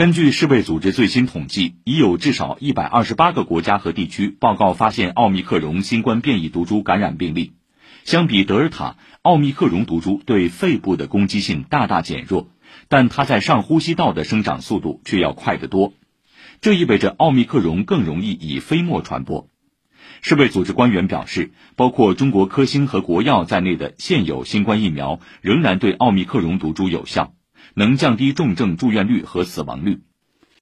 根据世卫组织最新统计，已有至少一百二十八个国家和地区报告发现奥密克戎新冠变异毒株感染病例。相比德尔塔，奥密克戎毒株对肺部的攻击性大大减弱，但它在上呼吸道的生长速度却要快得多。这意味着奥密克戎更容易以飞沫传播。世卫组织官员表示，包括中国科兴和国药在内的现有新冠疫苗仍然对奥密克戎毒株有效。能降低重症住院率和死亡率。